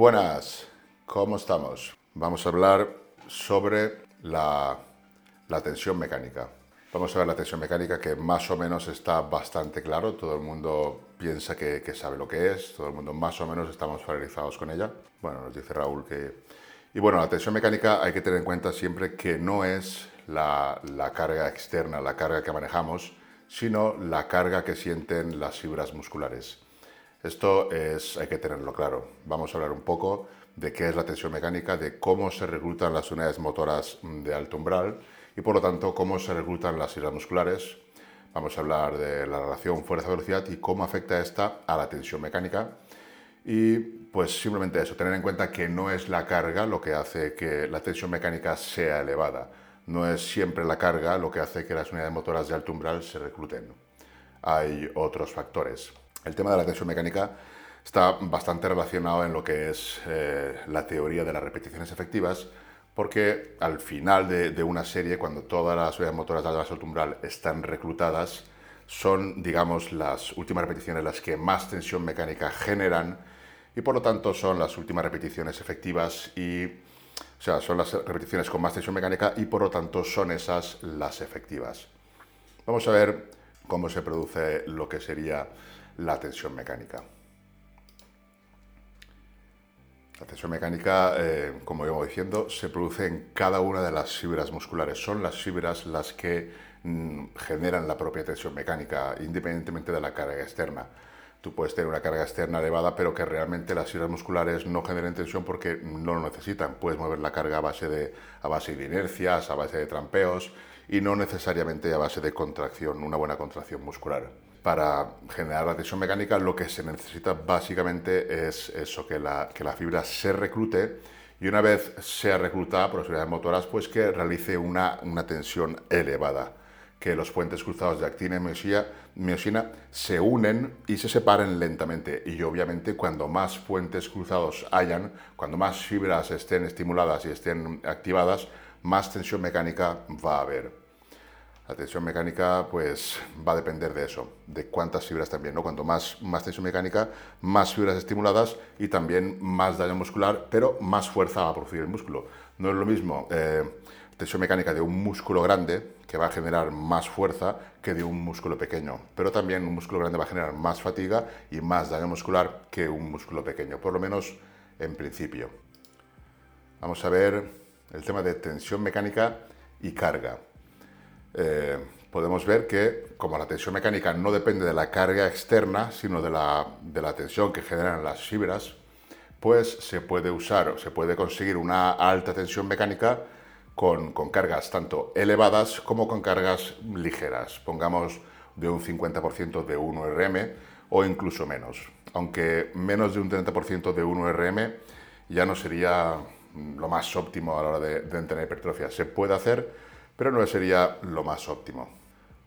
buenas, ¿cómo estamos? Vamos a hablar sobre la, tensión mecánica. Vamos a ver la tensión mecánica que más o menos está bastante claro, todo el mundo piensa que, sabe lo que es, todo el mundo más o menos estamos familiarizados con ella. Bueno, nos dice Raúl que... Y bueno, la tensión mecánica hay que tener en cuenta siempre que no es la carga externa, la carga que manejamos, sino la carga que sienten las fibras musculares. Esto es, hay que tenerlo claro. Vamos a hablar un poco de qué es la tensión mecánica, de cómo se reclutan las unidades motoras de alto umbral y por lo tanto cómo se reclutan las fibras musculares. Vamos a hablar de la relación fuerza-velocidad y cómo afecta esta a la tensión mecánica. Y pues simplemente eso, tener en cuenta que no es la carga lo que hace que la tensión mecánica sea elevada. No es siempre la carga lo que hace que las unidades motoras de alto umbral se recluten. Hay otros factores. El tema de la tensión mecánica está bastante relacionado en lo que es eh, la teoría de las repeticiones efectivas, porque al final de, una serie, cuando todas las unidades motoras de alto umbral están reclutadas, son, digamos, las últimas repeticiones las que más tensión mecánica generan y por lo tanto son las últimas repeticiones efectivas y, o sea, son las repeticiones con más tensión mecánica y por lo tanto son esas las efectivas. Vamos a ver cómo se produce lo que sería la tensión mecánica. La tensión mecánica, eh, como íbamos diciendo, se produce en cada una de las fibras musculares. Son las fibras las que mm, generan la propia tensión mecánica, independientemente de la carga externa. Tú puedes tener una carga externa elevada, pero que realmente las fibras musculares no generen tensión porque no lo necesitan. Puedes mover la carga a base de, a base de inercias, a base de trampeos y no necesariamente a base de contracción, una buena contracción muscular para generar la tensión mecánica lo que se necesita básicamente es eso, que la, que la fibra se reclute y una vez sea reclutada por las unidades motoras, pues que realice una, una tensión elevada, que los puentes cruzados de actina y miosina se unen y se separen lentamente. Y obviamente cuando más puentes cruzados hayan, cuando más fibras estén estimuladas y estén activadas, más tensión mecánica va a haber. La tensión mecánica pues va a depender de eso, de cuántas fibras también, ¿no? Cuanto más, tensión mecánica, más fibras estimuladas y también más daño muscular, pero más fuerza va a producir el músculo. No es lo mismo eh, tensión mecánica de un músculo grande, que va a generar más fuerza que de un músculo pequeño, pero también un músculo grande va a generar más fatiga y más daño muscular que un músculo pequeño, por lo menos en principio. Vamos a ver el tema de tensión mecánica y carga. Eh, podemos ver que como la tensión mecánica no depende de la carga externa, sino de la, de la tensión que generan las fibras, pues se puede usar, o se puede conseguir una alta tensión mecánica con, con, cargas tanto elevadas como con cargas ligeras, pongamos de un 50% de 1RM o incluso menos. Aunque menos de un 30% de 1RM ya no sería lo más óptimo a la hora de, tener hipertrofia. Se puede hacer, pero no sería lo más óptimo.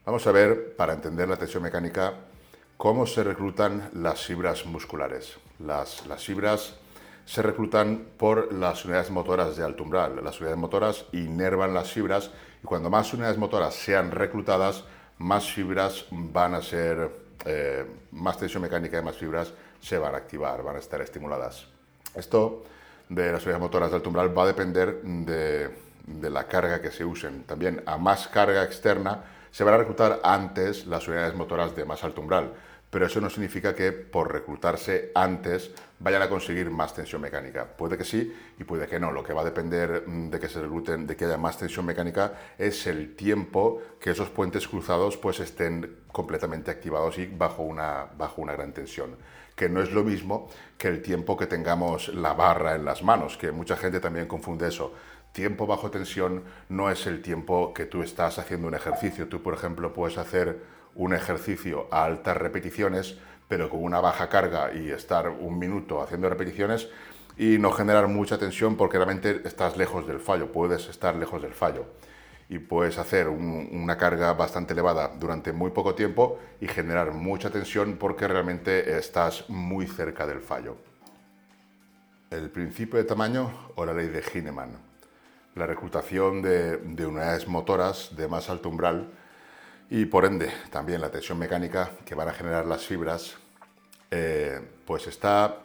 Vamos a ver, para entender la tensión mecánica, cómo se reclutan las fibras musculares. Las, fibras se reclutan por las unidades motoras de alto umbral. Las unidades motoras inervan las fibras y cuando más unidades motoras sean reclutadas, más fibras van a ser, eh, más tensión mecánica y más fibras se van a activar, van a estar estimuladas. Esto de las unidades motoras de alto umbral va a depender de, de la carga que se usen. También a más carga externa se van a reclutar antes las unidades motoras de más alto umbral, pero eso no significa que por reclutarse antes vayan a conseguir más tensión mecánica. Puede que sí y puede que no. Lo que va a depender mm, de que se recluten, de que haya más tensión mecánica, es el tiempo que esos puentes cruzados pues estén completamente activados y bajo una, bajo una gran tensión que no es lo mismo que el tiempo que tengamos la barra en las manos, que mucha gente también confunde eso tiempo bajo tensión no es el tiempo que tú estás haciendo un ejercicio. Tú, por ejemplo, puedes hacer un ejercicio a altas repeticiones, pero con una baja carga y estar un minuto haciendo repeticiones y no generar mucha tensión porque realmente estás lejos del fallo, puedes estar lejos del fallo. Y puedes hacer una carga bastante elevada durante muy poco tiempo y generar mucha tensión porque realmente estás muy cerca del fallo. El principio de tamaño o la ley de Heinemann la reclutación de, unidades motoras de más alto umbral y por ende también la tensión mecánica que van a generar las fibras, eh, pues está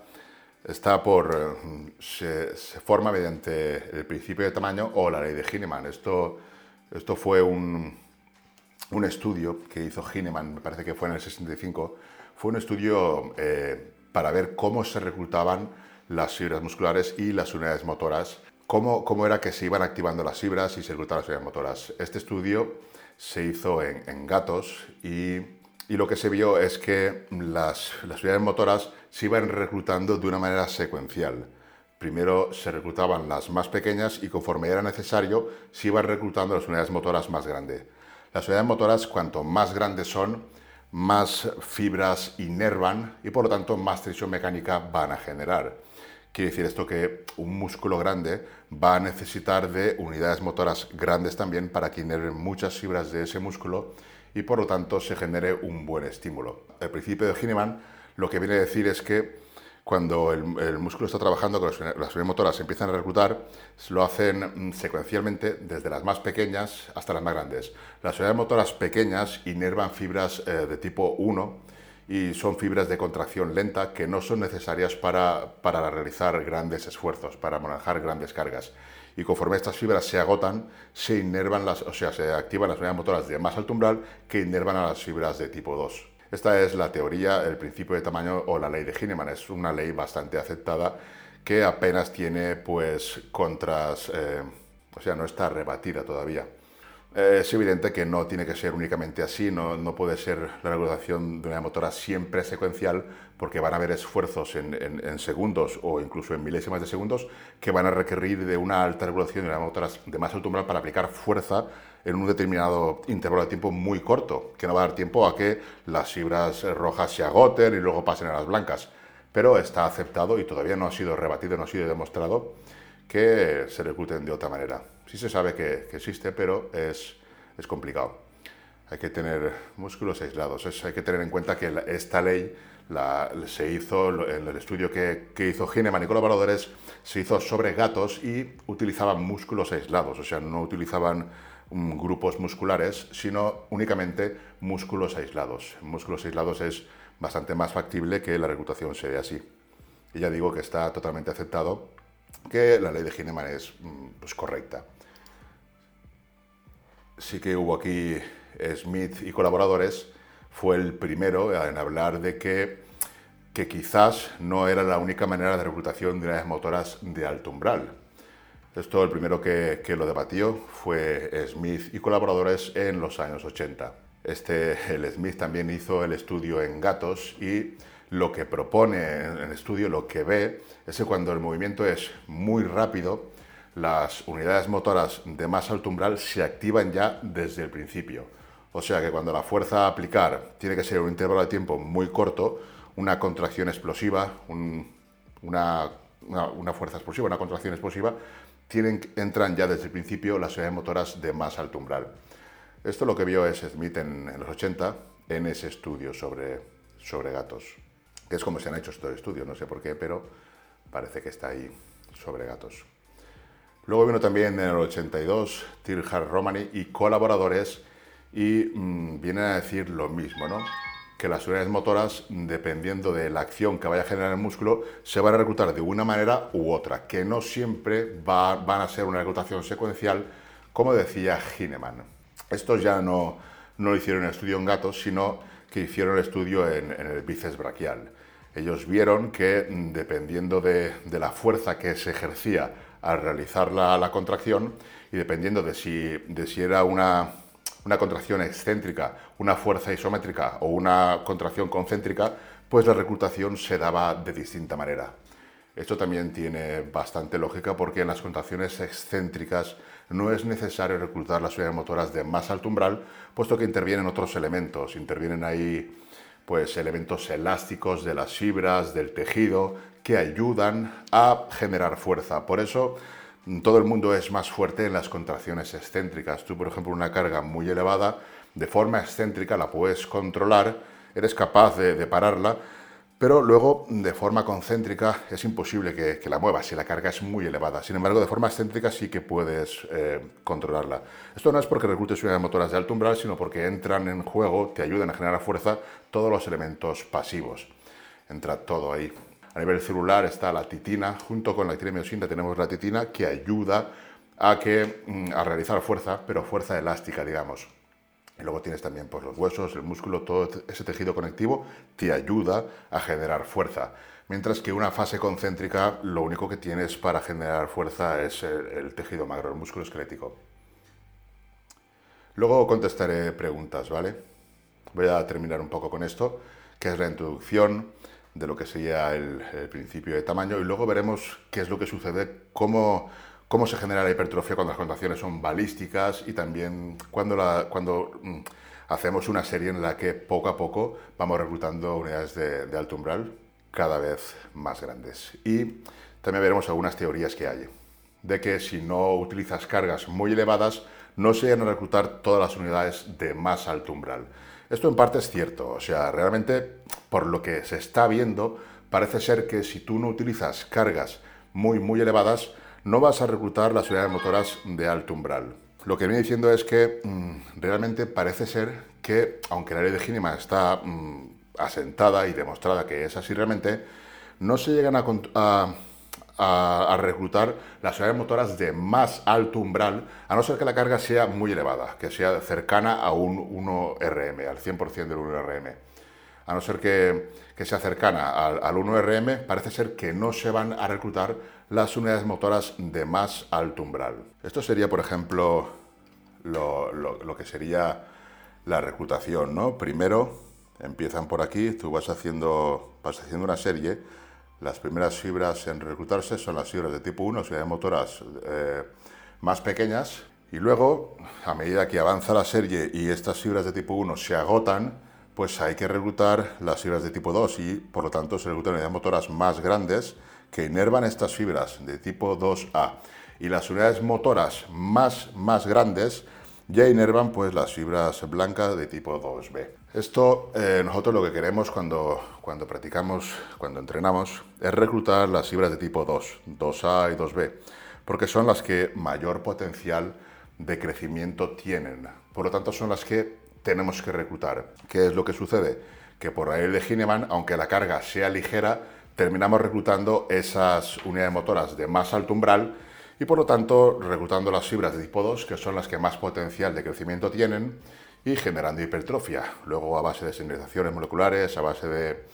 está por, eh, se, forma mediante el principio de tamaño o la ley de Hineman. Esto, esto fue un, un estudio que hizo Hineman, me parece que fue en el 65, fue un estudio eh, para ver cómo se reclutaban las fibras musculares y las unidades motoras, cómo, cómo era que se iban activando las fibras y se reclutaban las unidades motoras. Este estudio se hizo en, en gatos y y lo que se vio es que las, las unidades motoras se iban reclutando de una manera secuencial. Primero se reclutaban las más pequeñas y conforme era necesario se iban reclutando las unidades motoras más grandes. Las unidades motoras cuanto más grandes son, más fibras inervan y por lo tanto más tensión mecánica van a generar. Quiere decir esto que un músculo grande va a necesitar de unidades motoras grandes también para que inerven muchas fibras de ese músculo y por lo tanto se genere un buen estímulo. El principio de Hineman lo que viene a decir es que cuando el, músculo está trabajando, con las, unidades motoras empiezan a reclutar, lo hacen mm, secuencialmente desde las más pequeñas hasta las más grandes. Las unidades motoras pequeñas inervan fibras eh, de tipo 1 y son fibras de contracción lenta que no son necesarias para, para realizar grandes esfuerzos, para manejar grandes cargas y conforme estas fibras se agotan, se inervan las, o sea, se activan las unidades motoras de más alto umbral que inervan a las fibras de tipo 2. Esta es la teoría, el principio de tamaño o la ley de Hineman. Es una ley bastante aceptada que apenas tiene pues contras, eh, o sea, no está rebatida todavía. Eh, es evidente que no tiene que ser únicamente así, no, no, puede ser la regulación de una motora siempre secuencial, porque van a haber esfuerzos en, segundos o incluso en milésimas de segundos que van a requerir de una alta regulación de una motora de más alto umbral para aplicar fuerza en un determinado intervalo de tiempo muy corto, que no va a dar tiempo a que las fibras rojas se agoten y luego pasen a las blancas. Pero está aceptado y todavía no ha sido rebatido, no ha sido demostrado que se recluten de otra manera. Sí se sabe que, existe, pero es, es, complicado. Hay que tener músculos aislados. hay que tener en cuenta que esta ley se hizo en el estudio que, que hizo Gineman y colaboradores, se hizo sobre gatos y utilizaban músculos aislados, o sea, no utilizaban grupos musculares, sino únicamente músculos aislados. Músculos aislados es bastante más factible que la reclutación sea así. Y ya digo que está totalmente aceptado que la ley de Gineman es mm, pues, correcta. Sí que hubo aquí Smith y colaboradores, fue el primero en hablar de que, que quizás no era la única manera de reclutación de unidades motoras de alto umbral. Esto el primero que, que, lo debatió fue Smith y colaboradores en los años 80. Este, el Smith también hizo el estudio en gatos y lo que propone en el estudio, lo que ve, es que cuando el movimiento es muy rápido, las unidades motoras de más alto umbral se activan ya desde el principio. O sea que cuando la fuerza a aplicar tiene que ser un intervalo de tiempo muy corto, una contracción explosiva, una, fuerza explosiva, una contracción explosiva, tienen, entran ya desde el principio las unidades motoras de más alto umbral. Esto lo que vio es Smith en, los 80 en ese estudio sobre, sobre gatos que es como se han hecho estos estudios, no sé por qué, pero parece que está ahí sobre gatos. Luego vino también en el 82 Tirhar Romani y colaboradores y mm, vienen a decir lo mismo, ¿no? Que las unidades motoras, dependiendo de la acción que vaya a generar el músculo, se van a reclutar de una manera u otra, que no siempre van a ser una reclutación secuencial, como decía Hineman. Estos ya no, no lo hicieron en estudio en gatos, sino que hicieron el estudio en, el bíceps braquial ellos vieron que mm, dependiendo de, la fuerza que se ejercía al realizar la, contracción y dependiendo de si era una, una, contracción excéntrica, una fuerza isométrica o una contracción concéntrica, pues la reclutación se daba de distinta manera. Esto también tiene bastante lógica porque en las contracciones excéntricas no es necesario reclutar las unidades motoras de más alto umbral, puesto que intervienen otros elementos, intervienen ahí pues elementos elásticos de las fibras, del tejido, que ayudan a generar fuerza. Por eso todo el mundo es más fuerte en las contracciones excéntricas. Tú, por ejemplo, una carga muy elevada, de forma excéntrica la puedes controlar, eres capaz de, pararla, pero luego de forma concéntrica es imposible que, la muevas si la carga es muy elevada. Sin embargo, de forma excéntrica sí que puedes eh, controlarla. Esto no es porque reclutes unidades motoras de alto umbral, sino porque entran en juego, te ayudan a generar fuerza todos los elementos pasivos. Entra todo ahí. A nivel celular está la titina, junto con la actinomiosinta tenemos la titina que ayuda a, que, mm, a realizar fuerza, pero fuerza elástica, digamos. Y luego tienes también pues, los huesos, el músculo, todo ese tejido conectivo te ayuda a generar fuerza. Mientras que una fase concéntrica lo único que tienes para generar fuerza es el, tejido magro, el músculo esquelético. Luego contestaré preguntas, ¿vale? Voy a terminar un poco con esto, que es la introducción de lo que sería el, principio de tamaño y luego veremos qué es lo que sucede, cómo, cómo se genera la hipertrofia cuando las contracciones son balísticas y también cuando, cuando mm, hacemos una serie en la que poco a poco vamos reclutando unidades de, de alto umbral cada vez más grandes. Y también veremos algunas teorías que hay, de que si no utilizas cargas muy elevadas, no se van a reclutar todas las unidades de más alto umbral. Esto en parte es cierto, o sea, realmente por lo que se está viendo, parece ser que si tú no utilizas cargas muy, muy elevadas, no vas a reclutar las unidades motoras de alto umbral. Lo que viene diciendo es que mm, realmente parece ser que, aunque la ley de Gínima está mm, asentada y demostrada que es así realmente, no se llegan a, a, reclutar las unidades motoras de más alto umbral, a no ser que la carga sea muy elevada, que sea cercana a un 1RM, al 100% del 1RM. A no ser que, que sea cercana al, al 1RM, parece ser que no se van a reclutar las unidades motoras de más alto umbral. Esto sería, por ejemplo, lo, lo, lo que sería la reclutación, ¿no? Primero, empiezan por aquí, tú vas haciendo, vas haciendo una serie. Las primeras fibras en reclutarse son las fibras de tipo 1, de motoras eh, más pequeñas. Y luego, a medida que avanza la serie y estas fibras de tipo 1 se agotan, pues hay que reclutar las fibras de tipo 2 y por lo tanto se reclutan unidades motoras más grandes que inervan estas fibras de tipo 2A. Y las unidades motoras más, más grandes ya inervan pues las fibras blancas de tipo 2B. Esto eh, nosotros lo que queremos cuando, cuando practicamos, cuando entrenamos, es reclutar las fibras de tipo 2, 2A y 2B, porque son las que mayor potencial de crecimiento tienen. Por lo tanto, son las que tenemos que reclutar. ¿Qué es lo que sucede? Que por ahí de Gineman, aunque la carga sea ligera, terminamos reclutando esas unidades motoras de más alto umbral y por lo tanto reclutando las fibras de tipo 2, que son las que más potencial de crecimiento tienen y generando hipertrofia. Luego, a base de señalizaciones moleculares, a base de,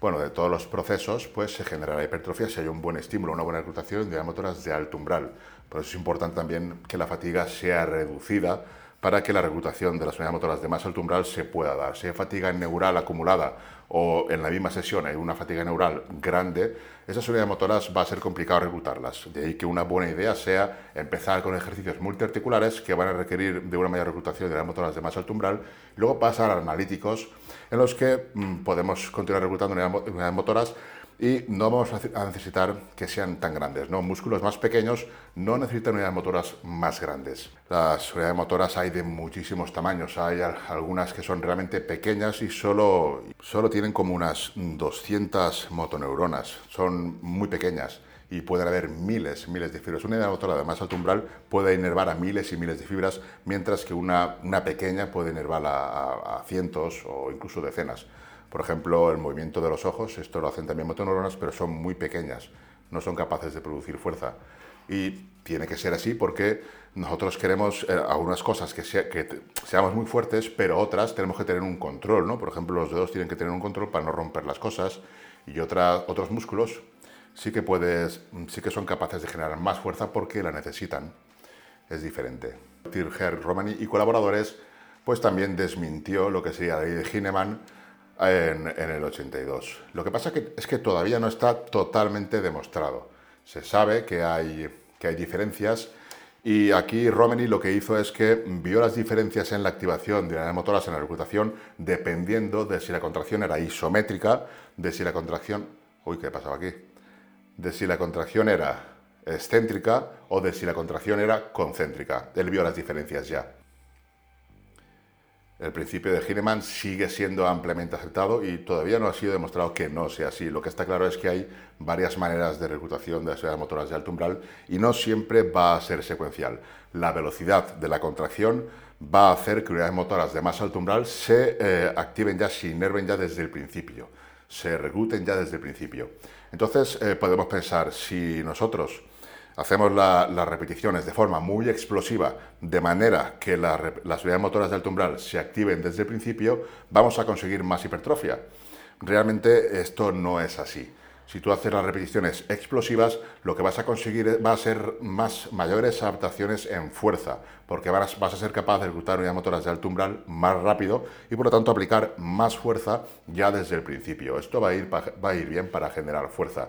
bueno, de todos los procesos, pues se generará hipertrofia si hay un buen estímulo, una buena reclutación de motoras de alto umbral. Por eso es importante también que la fatiga sea reducida para que la reclutación de las unidades motoras de más alto umbral se pueda dar. Si hay fatiga neural acumulada o en la misma sesión hay una fatiga neural grande, esas unidades motoras va a ser complicado reclutarlas. De ahí que una buena idea sea empezar con ejercicios multiarticulares que van a requerir de una mayor reclutación de las motoras de más alto umbral, luego pasar a analíticos en los que mm, podemos continuar reclutando unidades motoras y no vamos a necesitar que sean tan grandes. ¿no? Músculos más pequeños no necesitan unidades motoras más grandes. Las unidades motoras hay de muchísimos tamaños. Hay algunas que son realmente pequeñas y solo, solo tienen como unas 200 motoneuronas. Son muy pequeñas y pueden haber miles, miles de fibras. Una unidad motora de más alto umbral puede inervar a miles y miles de fibras, mientras que una, una pequeña puede inervar a cientos o incluso decenas. Por ejemplo, el movimiento de los ojos, esto lo hacen también motoneuronas, pero son muy pequeñas, no son capaces de producir fuerza. Y tiene que ser así porque nosotros queremos eh, algunas cosas que, que, seamos muy fuertes, pero otras tenemos que tener un control, ¿no? Por ejemplo, los dedos tienen que tener un control para no romper las cosas y otros músculos sí que, puedes, sí que son capaces de generar más fuerza porque la necesitan. Es diferente. Tirger Romani y colaboradores pues también desmintió lo que sería la ley de Hineman en, el 82. Lo que pasa es que todavía no está totalmente demostrado. Se sabe que hay, que hay diferencias y aquí Romney lo que hizo es que vio las diferencias en la activación de las motoras en la reclutación dependiendo de si la contracción era isométrica, de si la contracción... Uy, ¿qué pasaba aquí? De si la contracción era excéntrica o de si la contracción era concéntrica. Él vio las diferencias ya. El principio de Hineman sigue siendo ampliamente aceptado y todavía no ha sido demostrado que no sea así. Lo que está claro es que hay varias maneras de reclutación de las motoras de alto umbral y no siempre va a ser secuencial. La velocidad de la contracción va a hacer que unidades motoras de más alto umbral se eh, activen ya, se inerven ya desde el principio. se recluten ya desde el principio. Entonces eh, podemos pensar, si nosotros hacemos las repeticiones de forma muy explosiva, de manera que las unidades motoras de alto umbral se activen desde el principio, vamos a conseguir más hipertrofia. Realmente esto no es así. Si tú haces las repeticiones explosivas, lo que vas a conseguir va a ser más, mayores adaptaciones en fuerza, porque vas, a ser capaz de ejecutar unidades motoras de alto umbral más rápido y por lo tanto aplicar más fuerza ya desde el principio. Esto va a ir bien para generar fuerza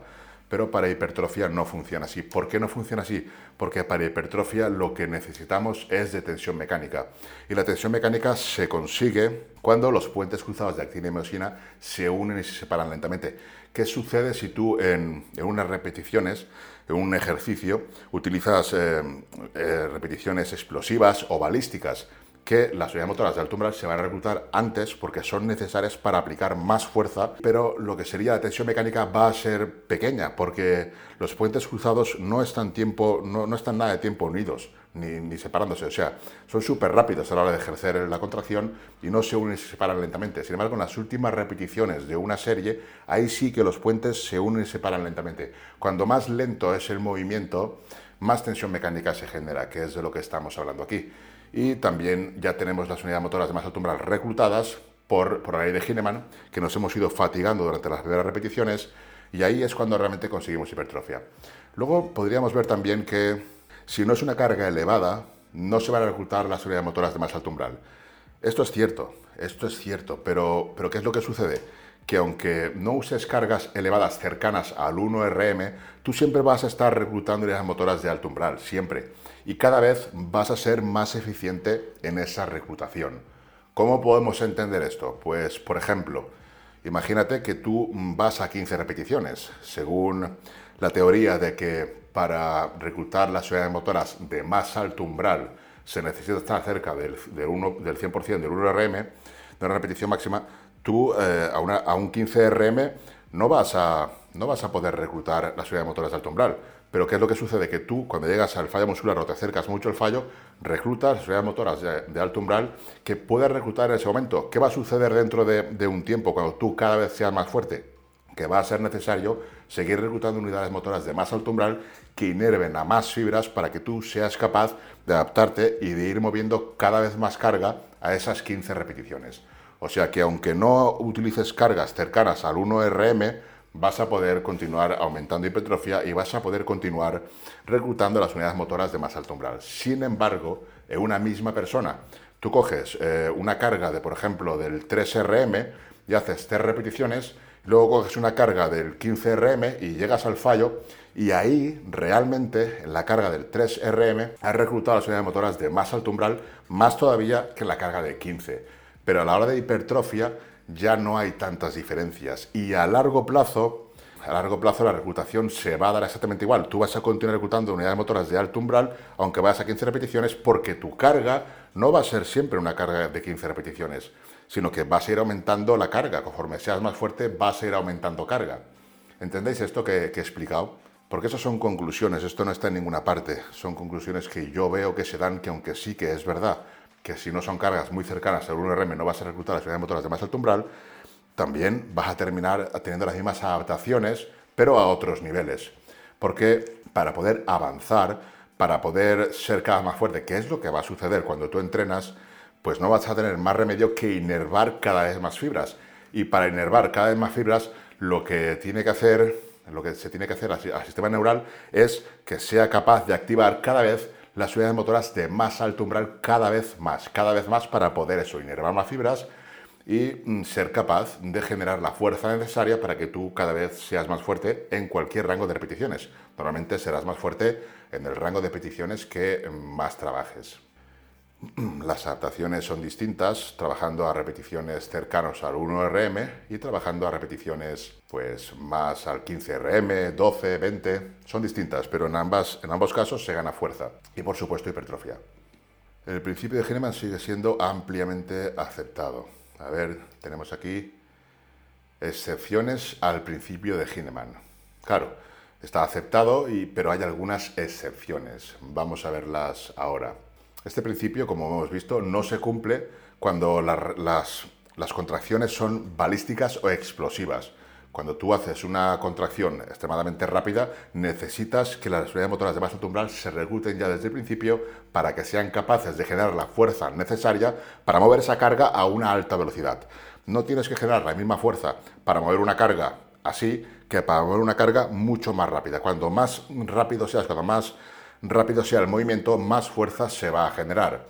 pero para hipertrofia no funciona así. ¿Por qué no funciona así? Porque para hipertrofia lo que necesitamos es de tensión mecánica. Y la tensión mecánica se consigue cuando los puentes cruzados de actina y miosina se unen y se separan lentamente. ¿Qué sucede si tú en, unas repeticiones, en un ejercicio, utilizas eh, eh, repeticiones explosivas o balísticas? Que las motoras de alto se van a reclutar antes porque son necesarias para aplicar más fuerza, pero lo que sería la tensión mecánica va a ser pequeña porque los puentes cruzados no están, nada de tiempo unidos ni, ni separándose, o sea, son súper rápidos a la hora de ejercer la contracción y no se unen y se separan lentamente. Sin embargo, en las últimas repeticiones de una serie, ahí sí que los puentes se unen y se separan lentamente. Cuando más lento es el movimiento, más tensión mecánica se genera, que es de lo que estamos hablando aquí y también ya tenemos las unidades motoras de más alto umbral reclutadas por, por la ley de Hineman, que nos hemos ido fatigando durante las primeras repeticiones y ahí es cuando realmente conseguimos hipertrofia. Luego podríamos ver también que si no es una carga elevada, no se van a reclutar las unidades motoras de más alto umbral. Esto es cierto, esto es cierto, pero, pero ¿qué es lo que sucede? Que aunque no uses cargas elevadas cercanas al 1RM, tú siempre vas a estar reclutando unidades motoras de alto umbral, siempre y cada vez vas a ser más eficiente en esa reclutación. ¿Cómo podemos entender esto? Pues, por ejemplo, imagínate que tú vas a 15 repeticiones, según la teoría de que para reclutar las unidades motoras de más alto umbral se necesita estar cerca del, del, 100% del 1RM, de una repetición máxima, tú eh, a, un 15 RM no vas, a, no vas a poder reclutar las unidades motoras de alto umbral pero ¿qué es lo que sucede? Que tú, cuando llegas al fallo muscular o te acercas mucho al fallo, reclutas unidades motoras de, alto umbral que puedes reclutar en ese momento. ¿Qué va a suceder dentro de, un tiempo cuando tú cada vez seas más fuerte? Que va a ser necesario seguir reclutando unidades motoras de más alto umbral que inerven a más fibras para que tú seas capaz de adaptarte y de ir moviendo cada vez más carga a esas 15 repeticiones. O sea que aunque no utilices cargas cercanas al 1RM, vas a poder continuar aumentando hipertrofia y vas a poder continuar reclutando las unidades motoras de más alto umbral. Sin embargo, en una misma persona, tú coges eh, una carga de, por ejemplo, del 3RM y haces 3 repeticiones, luego coges una carga del 15RM y llegas al fallo y ahí realmente en la carga del 3RM has reclutado las unidades motoras de más alto umbral, más todavía que la carga de 15. Pero a la hora de hipertrofia ya no hay tantas diferencias y a largo plazo, a largo plazo la reclutación se va a dar exactamente igual. Tú vas a continuar reclutando unidades motoras de alto umbral, aunque vayas a 15 repeticiones, porque tu carga no va a ser siempre una carga de 15 repeticiones, sino que vas a ir aumentando la carga. Conforme seas más fuerte, vas a ir aumentando carga. ¿Entendéis esto que, que he explicado? Porque eso son conclusiones, esto no está en ninguna parte. Son conclusiones que yo veo que se dan, que aunque sí que es verdad, que si no son cargas muy cercanas al 1RM no vas a reclutar las unidades motoras de alto umbral, también vas a terminar teniendo las mismas adaptaciones, pero a otros niveles. Porque para poder avanzar, para poder ser cada vez más fuerte, que es lo que va a suceder cuando tú entrenas, pues no vas a tener más remedio que inervar cada vez más fibras. Y para inervar cada vez más fibras, lo que tiene que hacer, lo que se tiene que hacer al sistema neural es que sea capaz de activar cada vez las unidades motoras de más alto umbral cada vez más, cada vez más para poder eso, inervar más fibras y mm, ser capaz de generar la fuerza necesaria para que tú cada vez seas más fuerte en cualquier rango de repeticiones. Normalmente serás más fuerte en el rango de repeticiones que más trabajes. Las adaptaciones son distintas, trabajando a repeticiones cercanos al 1RM y trabajando a repeticiones pues más al 15RM, 12, 20. Son distintas, pero en, ambas, en ambos casos se gana fuerza y por supuesto hipertrofia. El principio de Hahnemann sigue siendo ampliamente aceptado. A ver, tenemos aquí excepciones al principio de Hahnemann. Claro, está aceptado, y, pero hay algunas excepciones. Vamos a verlas ahora. Este principio, como hemos visto, no se cumple cuando las, contracciones son balísticas o explosivas. Cuando tú haces una contracción extremadamente rápida, necesitas que las unidades motoras de masa umbral se recluten ya desde el principio para que sean capaces de generar la fuerza necesaria para mover esa carga a una alta velocidad. No tienes que generar la misma fuerza para mover una carga así que para mover una carga mucho más rápida. Cuando más rápido seas, cuando más rápido sea el movimiento, más fuerza se va a generar.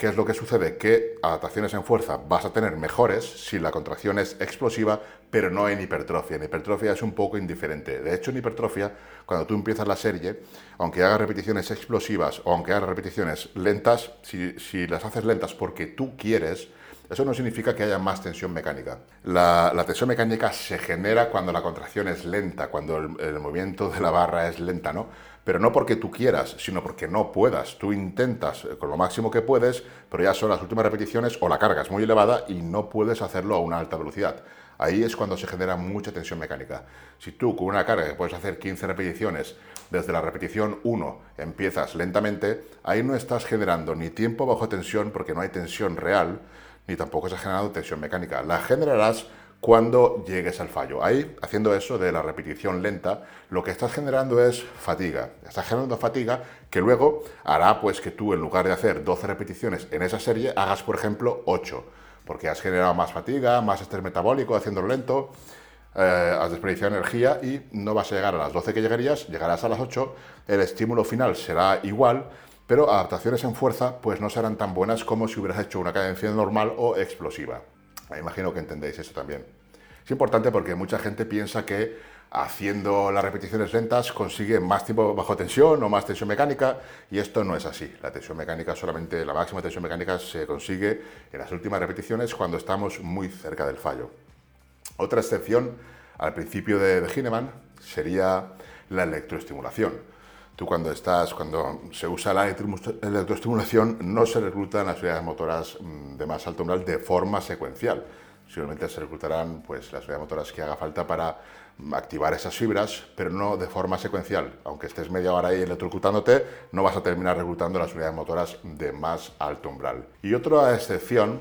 ¿Qué es lo que sucede? Que adaptaciones en fuerza vas a tener mejores si la contracción es explosiva, pero no en hipertrofia. En hipertrofia es un poco indiferente. De hecho, en hipertrofia, cuando tú empiezas la serie, aunque hagas repeticiones explosivas o aunque hagas repeticiones lentas, si, las haces lentas porque tú quieres, eso no significa que haya más tensión mecánica. La, tensión mecánica se genera cuando la contracción es lenta, cuando el, movimiento de la barra es lenta, ¿no? Pero no porque tú quieras, sino porque no puedas. Tú intentas eh, con lo máximo que puedes, pero ya son las últimas repeticiones o la carga es muy elevada y no puedes hacerlo a una alta velocidad. Ahí es cuando se genera mucha tensión mecánica. Si tú con una carga que puedes hacer 15 repeticiones, desde la repetición 1 empiezas lentamente, ahí no estás generando ni tiempo bajo tensión porque no hay tensión real, ni tampoco se ha generado tensión mecánica. La generarás cuando llegues al fallo. Ahí, haciendo eso de la repetición lenta, lo que estás generando es fatiga. Estás generando fatiga que luego hará pues que tú en lugar de hacer 12 repeticiones en esa serie, hagas por ejemplo 8, porque has generado más fatiga, más estrés metabólico haciéndolo lento, eh, has desperdiciado energía y no vas a llegar a las 12 que llegarías, llegarás a las 8, el estímulo final será igual, pero adaptaciones en fuerza pues no serán tan buenas como si hubieras hecho una cadencia normal o explosiva. Me imagino que entendéis eso también. Es importante porque mucha gente piensa que haciendo las repeticiones lentas consigue más tiempo bajo tensión o más tensión mecánica y esto no es así. La tensión mecánica solamente, la máxima tensión mecánica se consigue en las últimas repeticiones cuando estamos muy cerca del fallo. Otra excepción al principio de, de sería la electroestimulación. Tú cuando estás, cuando se usa la electroestimulación, no se reclutan las unidades motoras mm, de más alto umbral de forma secuencial. Simplemente se reclutarán pues, las unidades motoras que haga falta para mm, activar esas fibras, pero no de forma secuencial. Aunque estés media hora ahí electrocutándote, no vas a terminar reclutando las unidades motoras de más alto umbral. Y otra excepción,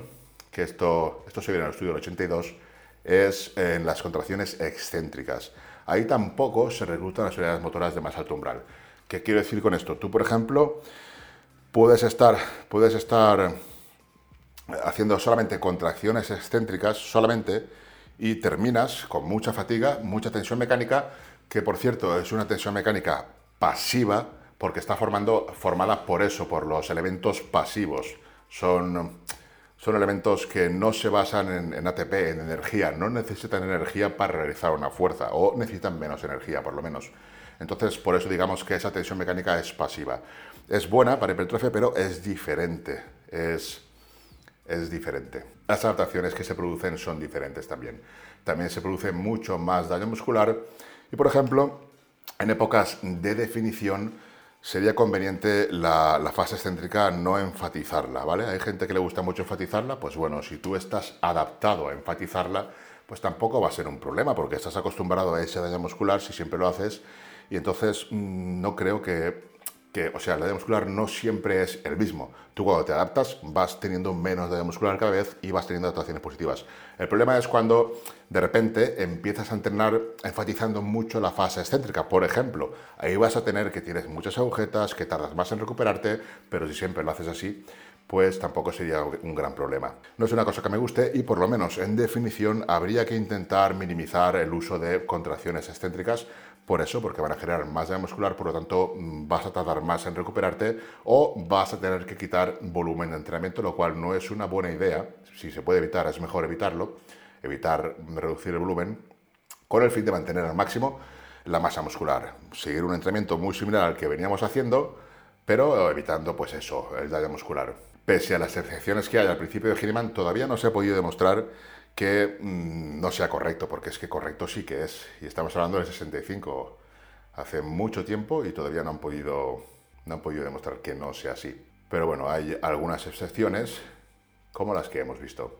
que esto, esto se viene en el estudio del 82, es en las contracciones excéntricas. Ahí tampoco se reclutan las unidades motoras de más alto umbral. ¿Qué quiero decir con esto? Tú, por ejemplo, puedes estar, puedes estar haciendo solamente contracciones excéntricas, solamente, y terminas con mucha fatiga, mucha tensión mecánica, que por cierto es una tensión mecánica pasiva, porque está formando, formada por eso, por los elementos pasivos. Son, son elementos que no se basan en, en, ATP, en energía, no necesitan energía para realizar una fuerza, o necesitan menos energía, por lo menos. Entonces, por eso digamos que esa tensión mecánica es pasiva. Es buena para hipertrofia, pero es diferente. Es, es diferente. Las adaptaciones que se producen son diferentes también. También se produce mucho más daño muscular y, por ejemplo, en épocas de definición sería conveniente la, fase excéntrica no enfatizarla, ¿vale? Hay gente que le gusta mucho enfatizarla, pues bueno, si tú estás adaptado a enfatizarla, pues tampoco va a ser un problema porque estás acostumbrado a ese daño muscular si siempre lo haces y entonces mm, no creo que, o sea, el daño muscular no siempre es el mismo. Tú cuando te adaptas vas teniendo menos daño muscular cada vez y vas teniendo adaptaciones positivas. El problema es cuando de repente empiezas a entrenar enfatizando mucho la fase excéntrica. Por ejemplo, ahí vas a tener que tienes muchas agujetas, que tardas más en recuperarte, pero si siempre lo haces así, pues tampoco sería un gran problema. No es una cosa que me guste y por lo menos en definición habría que intentar minimizar el uso de contracciones excéntricas por eso, porque van a generar más daño muscular, por lo tanto mm, vas a tardar más en recuperarte o vas a tener que quitar volumen de entrenamiento, lo cual no es una buena idea. Si se puede evitar, es mejor evitarlo, evitar reducir el volumen con el fin de mantener al máximo la masa muscular. Seguir un entrenamiento muy similar al que veníamos haciendo, pero evitando pues eso, el daño muscular pese a las excepciones que hay al principio de Hiniman, todavía no se ha podido demostrar que mm, no sea correcto, porque es que correcto sí que es. Y estamos hablando del 65 hace mucho tiempo y todavía no han podido, no han podido demostrar que no sea así. Pero bueno, hay algunas excepciones, como las que hemos visto.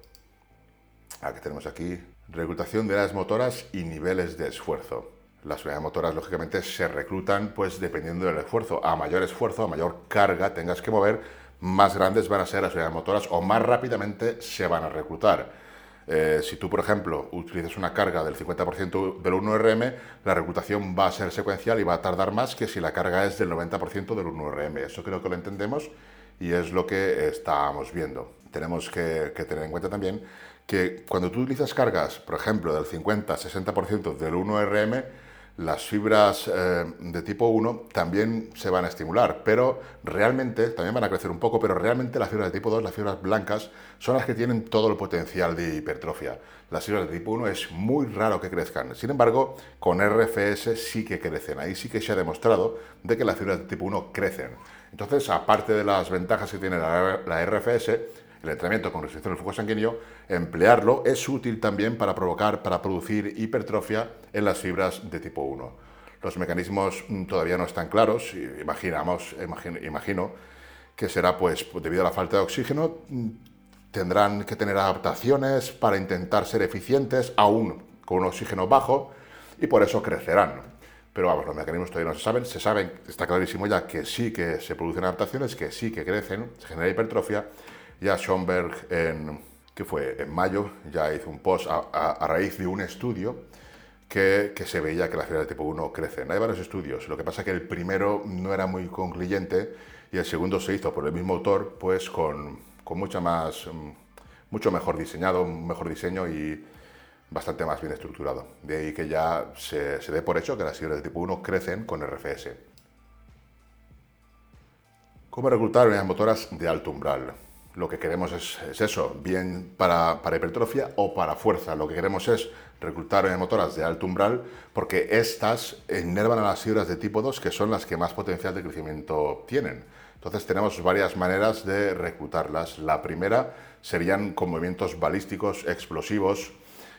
Aquí tenemos aquí reclutación de las motoras y niveles de esfuerzo. Las unidades motoras, lógicamente, se reclutan pues dependiendo del esfuerzo. A mayor esfuerzo, a mayor carga tengas que mover, más grandes van a ser las unidades motoras o más rápidamente se van a reclutar. Eh, si tú, por ejemplo, utilizas una carga del 50% del 1RM, la reclutación va a ser secuencial y va a tardar más que si la carga es del 90% del 1RM. Eso creo que lo entendemos y es lo que estábamos viendo. Tenemos que, que tener en cuenta también que cuando tú utilizas cargas, por ejemplo, del 50-60% del 1RM, las fibras eh, de tipo 1 también se van a estimular, pero realmente, también van a crecer un poco, pero realmente las fibras de tipo 2, las fibras blancas, son las que tienen todo el potencial de hipertrofia. Las fibras de tipo 1 es muy raro que crezcan. Sin embargo, con RFS sí que crecen. Ahí sí que se ha demostrado de que las fibras de tipo 1 crecen. Entonces, aparte de las ventajas que tiene la, la RFS, el entrenamiento con restricción del flujo sanguíneo, emplearlo es útil también para provocar, para producir hipertrofia en las fibras de tipo 1. Los mecanismos mm, todavía no están claros, imaginamos, imagino, que será pues debido a la falta de oxígeno, mm, tendrán que tener adaptaciones para intentar ser eficientes aún con un oxígeno bajo y por eso crecerán. Pero vamos, los mecanismos todavía no se saben, se saben, está clarísimo ya que sí que se producen adaptaciones, que sí que crecen, se genera hipertrofia ya Schoenberg, en, que fue en mayo, ya hizo un post a, raíz de un estudio que, que, se veía que las fibras de tipo 1 crecen. Hay varios estudios, lo que pasa es que el primero no era muy concluyente y el segundo se hizo por el mismo autor, pues con, con mucha más, mm, mucho mejor diseñado, un mejor diseño y bastante más bien estructurado. De ahí que ya se, se dé por hecho que las fibras de tipo 1 crecen con RFS. ¿Cómo reclutar unidades motoras de alto umbral? Lo que queremos es, eso, bien para, hipertrofia o para fuerza. Lo que queremos es reclutar motoras de alto umbral porque estas enervan a las fibras de tipo 2 que son las que más potencial de crecimiento tienen. Entonces tenemos varias maneras de reclutarlas. La primera serían con movimientos balísticos explosivos.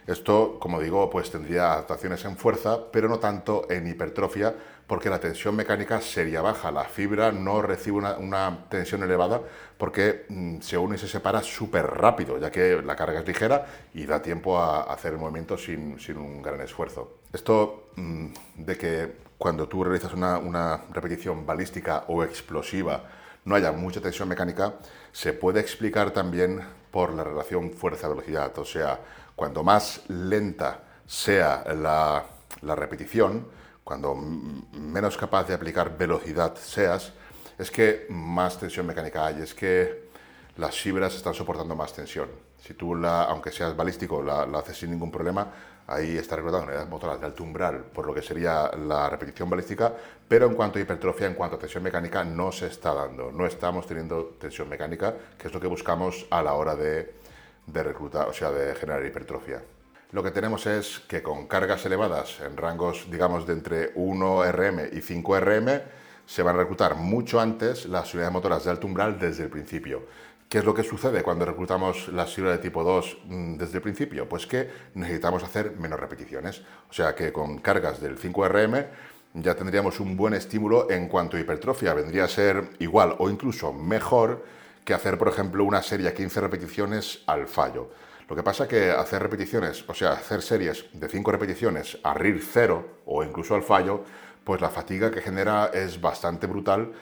Esto, como digo, pues tendría adaptaciones en fuerza, pero no tanto en hipertrofia, porque la tensión mecánica sería baja. La fibra no recibe una, tensión elevada porque mm, se une y se separa súper rápido, ya que la carga es ligera y da tiempo a, hacer el movimiento sin, un gran esfuerzo. Esto mm, de que cuando tú realizas una, repetición balística o explosiva no haya mucha tensión mecánica, se puede explicar también por la relación fuerza-velocidad. O sea, cuanto más lenta sea la repetición, cuando menos capaz de aplicar velocidad seas, es que más tensión mecánica hay, es que las fibras están soportando más tensión. Si tú, la, aunque seas balístico, la, haces sin ningún problema, ahí está reclutando unidades motoras de alto umbral, por lo que sería la repetición balística, pero en cuanto a hipertrofia, en cuanto a tensión mecánica, no se está dando. No estamos teniendo tensión mecánica, que es lo que buscamos a la hora de, de reclutar, o sea, de generar hipertrofia lo que tenemos es que con cargas elevadas en rangos, digamos, de entre 1 RM y 5 RM, se van a reclutar mucho antes las unidades motoras de alto umbral desde el principio. ¿Qué es lo que sucede cuando reclutamos la fibra de tipo 2 mm, desde el principio? Pues que necesitamos hacer menos repeticiones. O sea que con cargas del 5RM ya tendríamos un buen estímulo en cuanto a hipertrofia. Vendría a ser igual o incluso mejor que hacer, por ejemplo, una serie a 15 repeticiones al fallo. Lo que pasa es que hacer repeticiones, o sea, hacer series de 5 repeticiones a RIR 0 o incluso al fallo, pues la fatiga que genera es bastante brutal,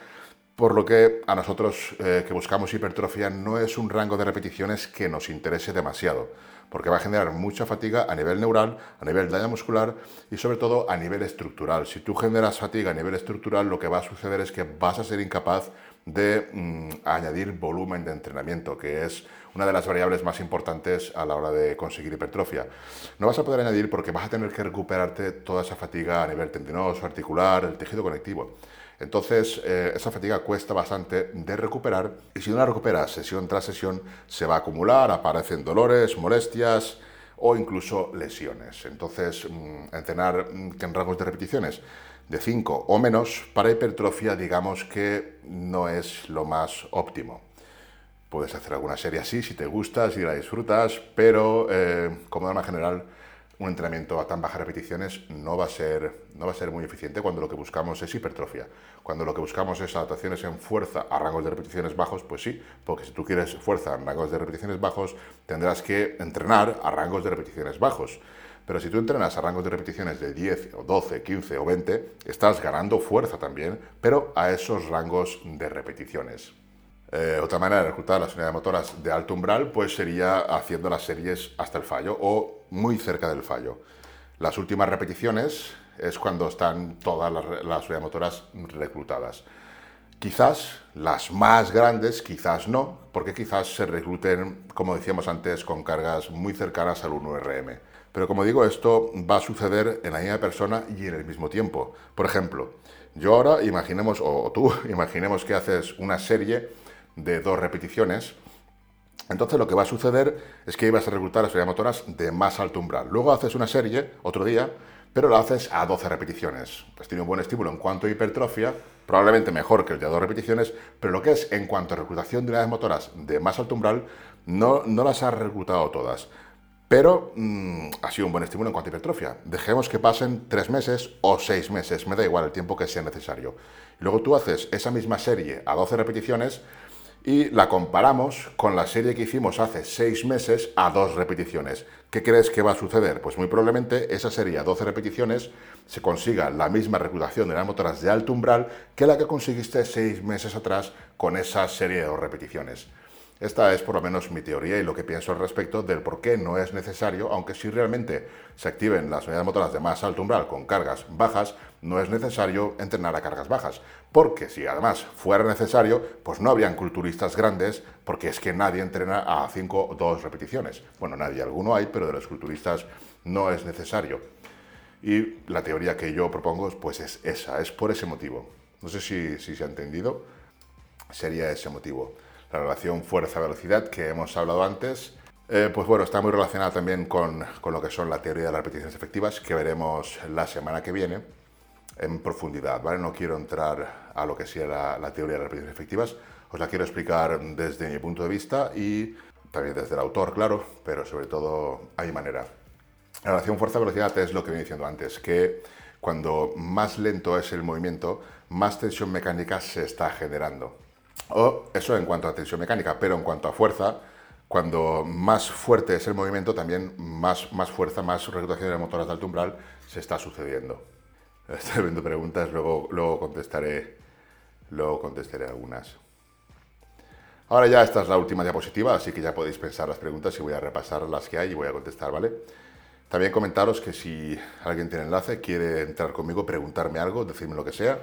por lo que a nosotros eh, que buscamos hipertrofia no es un rango de repeticiones que nos interese demasiado, porque va a generar mucha fatiga a nivel neural, a nivel daño muscular y sobre todo a nivel estructural. Si tú generas fatiga a nivel estructural, lo que va a suceder es que vas a ser incapaz mm, añadir volumen de entrenamiento, que es una de las variables más importantes a la hora de conseguir hipertrofia. No vas a poder añadir porque vas a tener que recuperarte toda esa fatiga a nivel tendinoso, articular, el tejido conectivo. Entonces, eh, esa fatiga cuesta bastante de recuperar y si no la recuperas sesión tras sesión, se va a acumular, aparecen dolores, molestias o incluso lesiones. Entonces, mm, entrenar mm, en rangos de repeticiones de 5 o menos para hipertrofia, digamos que no es lo más óptimo. Puedes hacer alguna serie así si te gusta, si la disfrutas, pero eh, como norma general, un entrenamiento a tan bajas repeticiones no va, a ser, no va a ser muy eficiente cuando lo que buscamos es hipertrofia. Cuando lo que buscamos es adaptaciones en fuerza a rangos de repeticiones bajos, pues sí, porque si tú quieres fuerza en rangos de repeticiones bajos, tendrás que entrenar a rangos de repeticiones bajos. Pero si tú entrenas a rangos de repeticiones de 10 o 12, 15 o 20, estás ganando fuerza también, pero a esos rangos de repeticiones. Eh, otra manera de reclutar las unidades motoras de alto umbral pues sería haciendo las series hasta el fallo o muy cerca del fallo. Las últimas repeticiones es cuando están todas las, las unidades motoras reclutadas. Quizás las más grandes, quizás no, porque quizás se recluten, como decíamos antes, con cargas muy cercanas al 1RM. Pero como digo, esto va a suceder en la misma persona y en el mismo tiempo. Por ejemplo, yo ahora imaginemos, o tú imaginemos que haces una serie de dos repeticiones. Entonces lo que va a suceder es que ibas a reclutar las motoras de más alto umbral. Luego haces una serie, otro día, pero lo haces a 12 repeticiones. Pues tiene un buen estímulo en cuanto a hipertrofia, probablemente mejor que el de a dos repeticiones, pero lo que es en cuanto a reclutación de unidades motoras de más alto umbral, no, no las has reclutado todas. Pero mm, ha sido un buen estímulo en cuanto a hipertrofia. Dejemos que pasen tres meses o seis meses, me da igual el tiempo que sea necesario. luego tú haces esa misma serie a 12 repeticiones, y la comparamos con la serie que hicimos hace seis meses a dos repeticiones. ¿Qué crees que va a suceder? Pues muy probablemente esa serie a 12 repeticiones se consiga la misma reclutación de las motoras de alto umbral que la que conseguiste seis meses atrás con esa serie de dos repeticiones. Esta es por lo menos mi teoría y lo que pienso al respecto del por qué no es necesario, aunque si realmente se activen las unidades motoras de más alto umbral con cargas bajas, no es necesario entrenar a cargas bajas. Porque si además fuera necesario, pues no habrían culturistas grandes, porque es que nadie entrena a 5 o 2 repeticiones. Bueno, nadie, alguno hay, pero de los culturistas no es necesario. Y la teoría que yo propongo pues es esa, es por ese motivo. No sé si, si se ha entendido, sería ese motivo la relación fuerza-velocidad que hemos hablado antes, eh, pues bueno, está muy relacionada también con, con, lo que son la teoría de las repeticiones efectivas, que veremos la semana que viene en profundidad, ¿vale? No quiero entrar a lo que sea la, la teoría de las repeticiones efectivas, os la quiero explicar desde mi punto de vista y también desde el autor, claro, pero sobre todo hay manera. La relación fuerza-velocidad es lo que venía diciendo antes, que cuando más lento es el movimiento, más tensión mecánica se está generando. O eso en cuanto a tensión mecánica, pero en cuanto a fuerza, cuando más fuerte es el movimiento, también más, fuerza, más reclutación de motoras de alto umbral se está sucediendo. Estoy viendo preguntas, luego, luego, contestaré, luego contestaré algunas. Ahora ya esta es la última diapositiva, así que ya podéis pensar las preguntas y voy a repasar las que hay y voy a contestar, ¿vale? También comentaros que si alguien tiene enlace, quiere entrar conmigo, preguntarme algo, decirme lo que sea,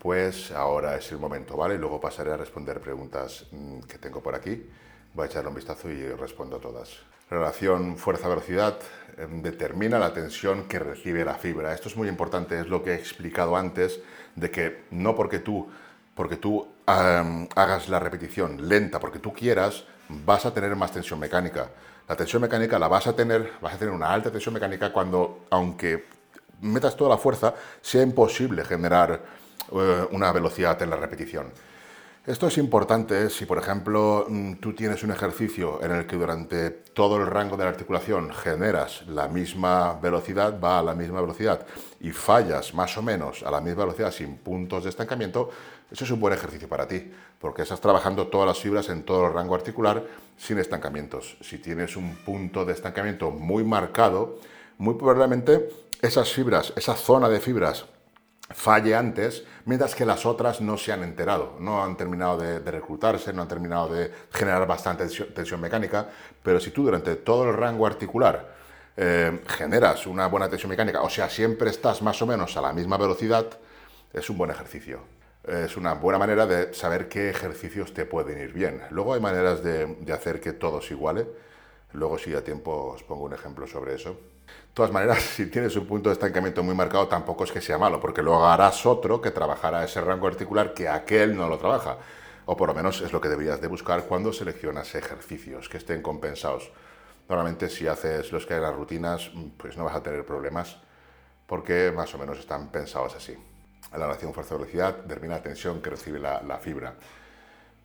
pues ahora es el momento, ¿vale? Luego pasaré a responder preguntas mm, que tengo por aquí. Voy a echarle un vistazo y respondo a todas. Relación fuerza-velocidad em, determina la tensión que recibe la fibra. Esto es muy importante, es lo que he explicado antes, de que no porque tú, porque tú hagas la repetición lenta, porque tú quieras, vas a tener más tensión mecánica. La tensión mecánica la vas a tener, vas a tener una alta tensión mecánica cuando, aunque metas toda la fuerza, sea imposible generar una velocidad en la repetición. Esto es importante si, por ejemplo, mm, tú tienes un ejercicio en el que durante todo el rango de la articulación generas la misma velocidad, va a la misma velocidad, y fallas más o menos a la misma velocidad sin puntos de estancamiento, eso es un buen ejercicio para ti, porque estás trabajando todas las fibras en todo el rango articular sin estancamientos. Si tienes un punto de estancamiento muy marcado, muy probablemente esas fibras, esa zona de fibras falle antes, mientras que las otras no se han enterado, no han terminado de, reclutarse, no han terminado de generar bastante tensión, mecánica, pero si tú durante todo el rango articular eh, generas una buena tensión mecánica, o sea, siempre estás más o menos a la misma velocidad, es un buen ejercicio. Es una buena manera de saber qué ejercicios te pueden ir bien. Luego hay maneras de, de hacer que todo se iguale. Luego, si da tiempo, os pongo un ejemplo sobre eso. De todas maneras, si tienes un punto de estancamiento muy marcado, tampoco es que sea malo, porque luego harás otro que trabajará ese rango articular que aquel no lo trabaja. O por lo menos es lo que deberías de buscar cuando seleccionas ejercicios que estén compensados. Normalmente si haces los que hay en las rutinas, pues no vas a tener problemas, porque más o menos están pensados así. La relación fuerza-velocidad determina la tensión que recibe la fibra.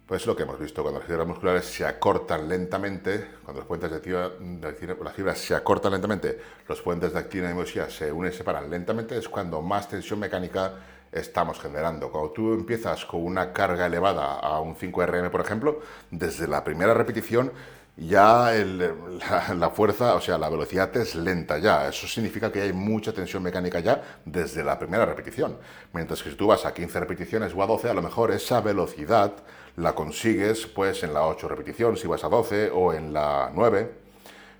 Pues lo que hemos visto, cuando las fibras musculares se acortan lentamente, cuando los puentes de, de las fibras se acortan lentamente, los puentes de actina y miosina se unen y separan lentamente, es cuando más tensión mecánica estamos generando. Cuando tú empiezas con una carga elevada a un 5RM, por ejemplo, desde la primera repetición ya la, fuerza, o sea, la velocidad es lenta ya. Eso significa que hay mucha tensión mecánica ya desde la primera repetición. Mientras que si tú vas a 15 repeticiones o a 12, a lo mejor esa velocidad la consigues pues en la 8 repetición, si vas a 12 o en la 9.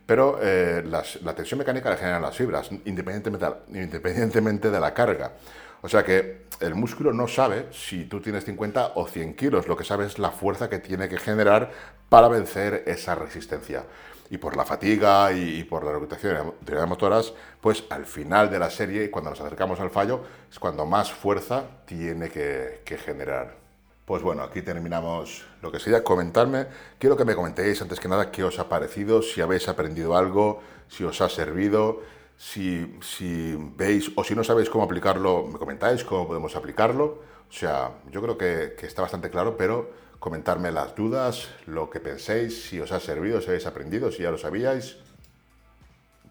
Pero eh, la tensión mecánica la generan las fibras, independientemente, independientemente de la carga. O sea que el músculo no sabe si tú tienes 50 o 100 kilos, lo que sabe es la fuerza que tiene que generar para vencer esa resistencia. Y por la fatiga y, por la reclutación de motoras, pues al final de la serie, cuando nos acercamos al fallo, es cuando más fuerza tiene que generar. Pues bueno, aquí terminamos lo que sería comentarme. Quiero que me comentéis antes que nada qué os ha parecido, si habéis aprendido algo, si os ha servido si, veis o si no sabéis cómo aplicarlo, me comentáis cómo podemos aplicarlo. O sea, yo creo que, que, está bastante claro, pero comentarme las dudas, lo que penséis, si os ha servido, si habéis aprendido, si ya lo sabíais.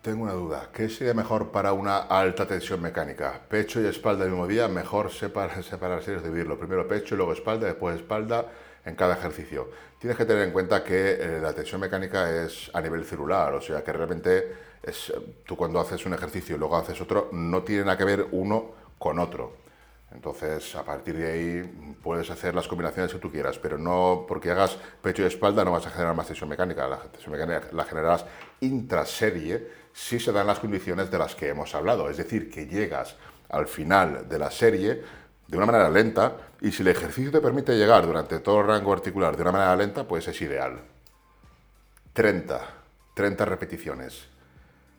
Tengo una duda. ¿Qué sería mejor para una alta tensión mecánica? ¿Pecho y espalda el mismo día? Mejor separar, separar series, dividirlo. Primero pecho, luego espalda, después espalda en cada ejercicio. Tienes que tener en cuenta que eh, la tensión mecánica es a nivel celular, o sea que realmente es, tú cuando haces un ejercicio y luego haces otro, no tiene nada que ver uno con otro. Entonces, a partir de ahí puedes hacer las combinaciones que tú quieras, pero no porque hagas pecho y espalda no vas a generar más tensión mecánica. La tensión mecánica la generarás intraserie si se dan las condiciones de las que hemos hablado. Es decir, que llegas al final de la serie de una manera lenta y si el ejercicio te permite llegar durante todo el rango articular de una manera lenta, pues es ideal. 30, 30 repeticiones.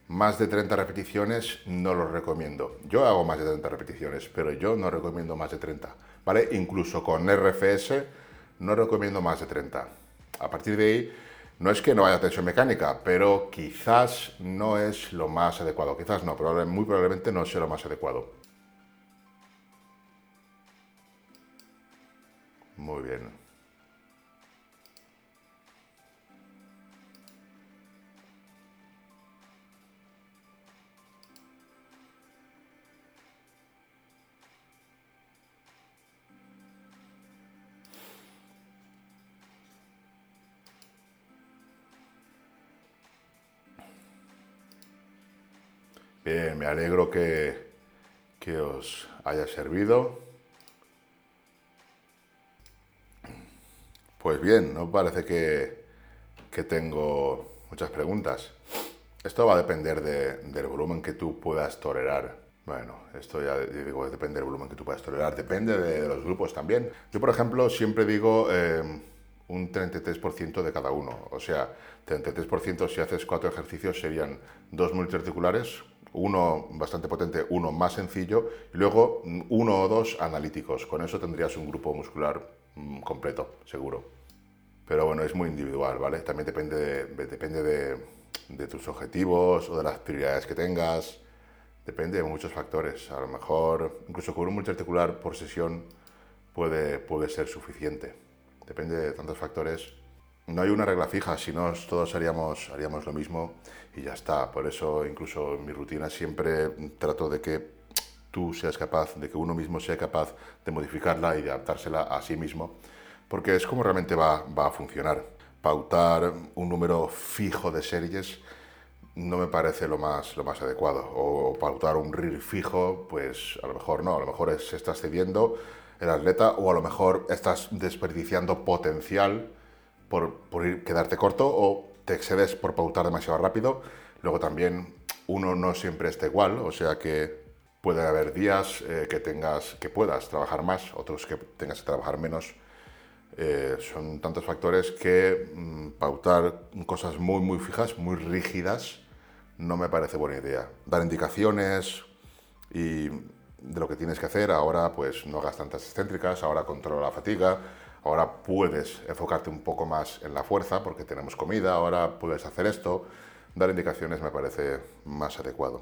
Más de 30 repeticiones no lo recomiendo. Yo hago más de 30 repeticiones, pero yo no recomiendo más de 30. ¿Vale? Incluso con RFS no recomiendo más de 30. A partir de ahí, no es que no haya tensión mecánica, pero quizás no es lo más adecuado. Quizás no, muy probablemente no sea lo más adecuado. Muy bien. Bien, me alegro que, que os haya servido. Pues bien, no parece que, que tengo muchas preguntas. Esto va a depender del volumen que tú puedas tolerar. Bueno, esto ya digo, depende del volumen que tú puedas tolerar, depende de, los grupos también. Yo, por ejemplo, siempre digo eh, un 33% de cada uno. O sea, 33% si haces cuatro ejercicios serían dos multiarticulares, uno bastante potente, uno más sencillo, y luego uno o dos analíticos. Con eso tendrías un grupo muscular mm, completo, seguro. Pero bueno, es muy individual, ¿vale? También depende, de, depende de, tus objetivos o de las prioridades que tengas. Depende de muchos factores. A lo mejor, incluso con un multiarticular por sesión puede, puede ser suficiente. Depende de tantos factores no hay una regla fija, si no todos haríamos, lo mismo y ya está. Por eso incluso en mi rutina siempre trato de que tú seas capaz, de que uno mismo sea capaz de modificarla y de adaptársela a sí mismo, porque es como realmente va, a funcionar. Pautar un número fijo de series no me parece lo más, adecuado. O pautar un RIR fijo, pues a lo mejor no, a lo mejor se está cediendo el atleta o a lo mejor estás desperdiciando potencial por, por quedarte corto o te excedes por pautar demasiado rápido. Luego también uno no siempre está igual, o sea que puede haber días eh, que tengas que puedas trabajar más, otros que tengas que trabajar menos. Eh, son tantos factores que mm, pautar cosas muy muy fijas, muy rígidas, no me parece buena idea. Dar indicaciones y de lo que tienes que hacer, ahora pues no hagas tantas excéntricas, ahora controla la fatiga, ahora puedes enfocarte un poco más en la fuerza porque tenemos comida, ahora puedes hacer esto, dar indicaciones me parece más adecuado.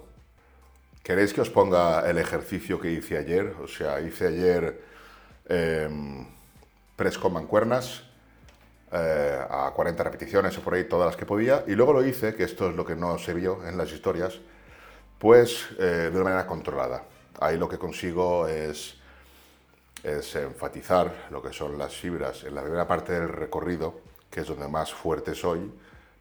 ¿Queréis que os ponga el ejercicio que hice ayer? O sea, hice ayer eh, press con mancuernas eh, a 40 repeticiones o por ahí, todas las que podía, y luego lo hice, que esto es lo que no se vio en las historias, pues eh, de una manera controlada. Ahí lo que consigo es es enfatizar lo que son las fibras en la primera parte del recorrido, que es donde más fuerte soy,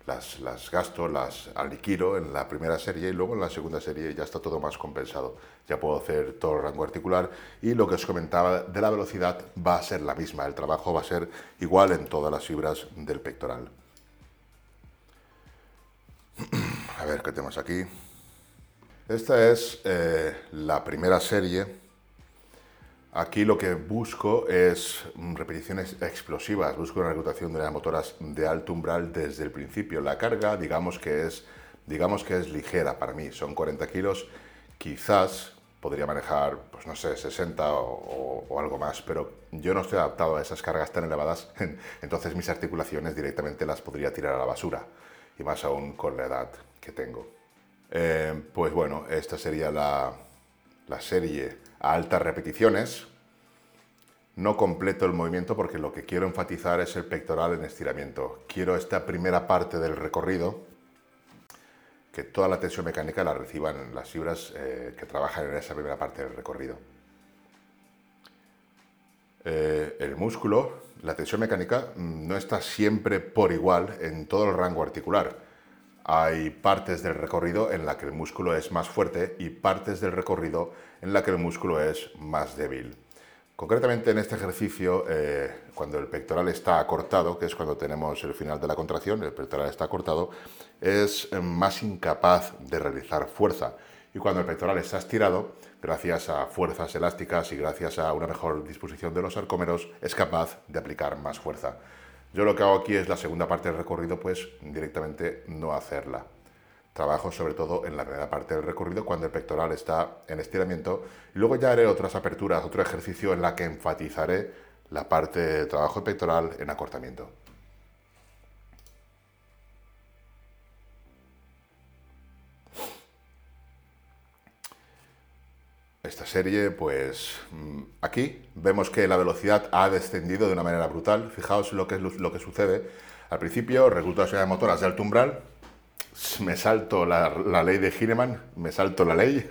las, las gasto, las aniquilo en la primera serie y luego en la segunda serie ya está todo más compensado. Ya puedo hacer todo el rango articular y lo que os comentaba de la velocidad va a ser la misma, el trabajo va a ser igual en todas las fibras del pectoral. A ver qué tenemos aquí. Esta es eh, la primera serie Aquí lo que busco es mm, repeticiones explosivas, busco una reclutación de las motoras de alto umbral desde el principio. La carga, digamos que es, digamos que es ligera para mí, son 40 kilos, quizás podría manejar, pues no sé, 60 o, algo más, pero yo no estoy adaptado a esas cargas tan elevadas, entonces mis articulaciones directamente las podría tirar a la basura, y más aún con la edad que tengo. Eh, pues bueno, esta sería la, la serie altas repeticiones. No completo el movimiento porque lo que quiero enfatizar es el pectoral en estiramiento. Quiero esta primera parte del recorrido, que toda la tensión mecánica la reciban las fibras eh, que trabajan en esa primera parte del recorrido. Eh, el músculo, la tensión mecánica, mm, no está siempre por igual en todo el rango articular hay partes del recorrido en la que el músculo es más fuerte y partes del recorrido en la que el músculo es más débil. Concretamente en este ejercicio, eh, cuando el pectoral está acortado, que es cuando tenemos el final de la contracción, el pectoral está acortado, es eh, más incapaz de realizar fuerza. Y cuando el pectoral está estirado, gracias a fuerzas elásticas y gracias a una mejor disposición de los arcómeros, es capaz de aplicar más fuerza. Yo lo que hago aquí es la segunda parte del recorrido, pues directamente no hacerla. Trabajo sobre todo en la primera parte del recorrido cuando el pectoral está en estiramiento y luego ya haré otras aperturas, otro ejercicio en la que enfatizaré la parte de trabajo pectoral en acortamiento. esta serie, pues mm, aquí vemos que la velocidad ha descendido de una manera brutal. Fijaos lo que es lo que sucede. Al principio, recluto de motoras de alto umbral, me salto la, ley de Hineman, me salto la ley,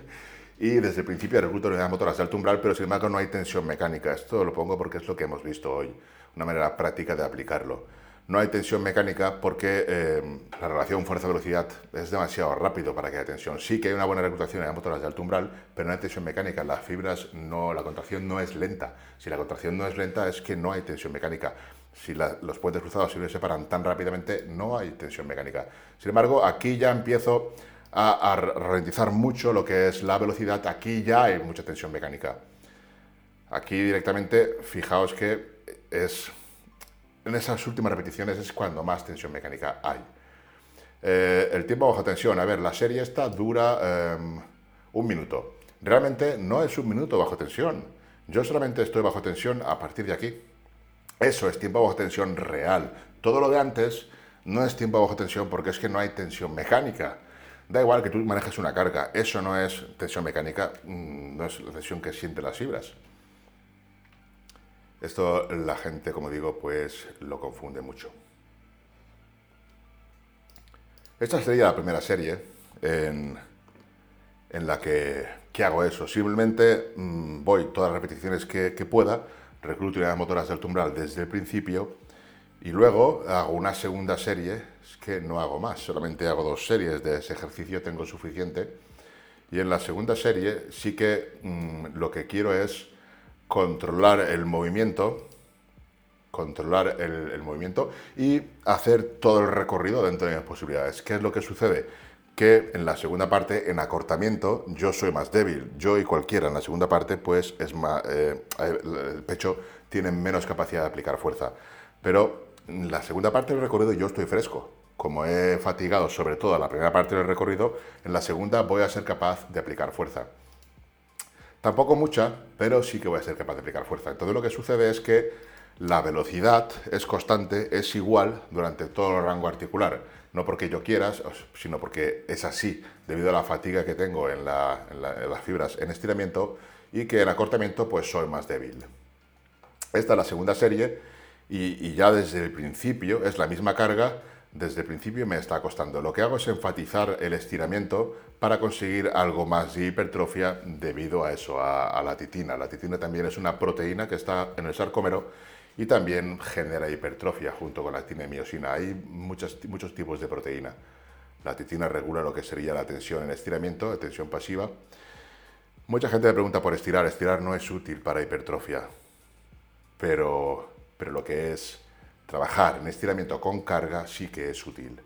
y desde el principio recluto de motoras de alto umbral, pero sin embargo no hay tensión mecánica. Esto lo pongo porque es lo que hemos visto hoy, una manera práctica de aplicarlo no hay tensión mecánica porque eh, la relación fuerza-velocidad es demasiado rápido para que haya tensión. Sí que hay una buena reclutación en las motoras de alto umbral, pero no hay tensión mecánica. Las fibras, no, la contracción no es lenta. Si la contracción no es lenta es que no hay tensión mecánica. Si los puentes cruzados se separan tan rápidamente, no hay tensión mecánica. Sin embargo, aquí ya empiezo a, a ralentizar mucho lo que es la velocidad. Aquí ya hay mucha tensión mecánica. Aquí directamente, fijaos que es en esas últimas repeticiones es cuando más tensión mecánica hay. Eh, el tiempo bajo tensión, a ver, la serie esta dura em, un minuto. Realmente no es un minuto bajo tensión. Yo solamente estoy bajo tensión a partir de aquí. Eso es tiempo bajo tensión real. Todo lo de antes no es tiempo bajo tensión porque es que no hay tensión mecánica. Da igual que tú manejes una carga, eso no es tensión mecánica, mm, no es la tensión que sienten las fibras. Esto la gente, como digo, pues lo confunde mucho. Esta sería la primera serie en, la que, hago eso. Simplemente mm, voy todas las repeticiones que, pueda, recluto las motoras del umbral desde el principio y luego hago una segunda serie, es que no hago más, solamente hago dos series de ese ejercicio, tengo suficiente. Y en la segunda serie sí que mm, lo que quiero es controlar el movimiento, controlar el, movimiento y hacer todo el recorrido dentro de mis posibilidades. ¿Qué es lo que sucede? Que en la segunda parte, en acortamiento, yo soy más débil. Yo y cualquiera en la segunda parte, pues es más, eh, el pecho tiene menos capacidad de aplicar fuerza. Pero en la segunda parte del recorrido yo estoy fresco. Como he fatigado sobre todo la primera parte del recorrido, en la segunda voy a ser capaz de aplicar fuerza. Tampoco mucha, pero sí que voy a ser capaz de aplicar fuerza. Entonces lo que sucede es que la velocidad es constante, es igual durante todo el rango articular. No porque yo quiera, sino porque es así, debido a la fatiga que tengo en, las fibras en estiramiento y que en acortamiento pues soy más débil. Esta es la segunda serie y, y ya desde el principio es la misma carga, desde el principio me está costando. Lo que hago es enfatizar el estiramiento para conseguir algo más de hipertrofia debido a eso, a, la titina. La titina también es una proteína que está en el sarcómero y también genera hipertrofia junto con la actina y miosina. Hay muchos, tipos de proteína. La titina regula lo que sería la tensión en estiramiento, la tensión pasiva. Mucha gente me pregunta por estirar. Estirar no es útil para hipertrofia, pero, pero lo que es trabajar en estiramiento con carga sí que es útil.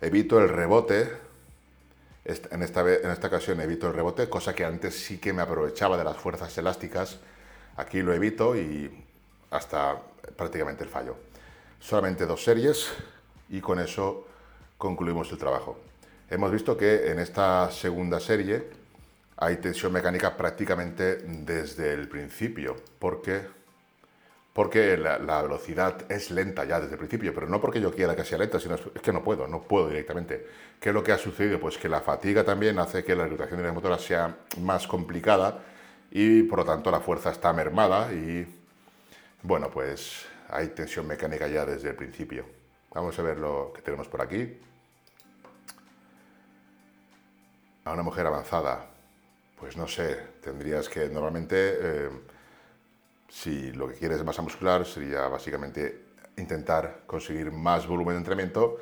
Evito el rebote. En esta, en esta ocasión evito el rebote, cosa que antes sí que me aprovechaba de las fuerzas elásticas Aquí lo evito y hasta prácticamente el fallo. Solamente dos series y con eso concluimos el trabajo. Hemos visto que en esta segunda serie hay tensión mecánica prácticamente desde el principio, porque, porque la, velocidad es lenta ya desde el principio, pero no porque yo quiera que sea lenta, sino es que no puedo, no puedo directamente. ¿Qué es lo que ha sucedido? Pues que la fatiga también hace que la reclutación de la motora sea más complicada y por lo tanto la fuerza está mermada y bueno, pues hay tensión mecánica ya desde el principio. Vamos a ver lo que tenemos por aquí. A una mujer avanzada, pues no sé, tendrías que normalmente, eh, si lo que quieres es masa muscular, sería básicamente intentar conseguir más volumen de entrenamiento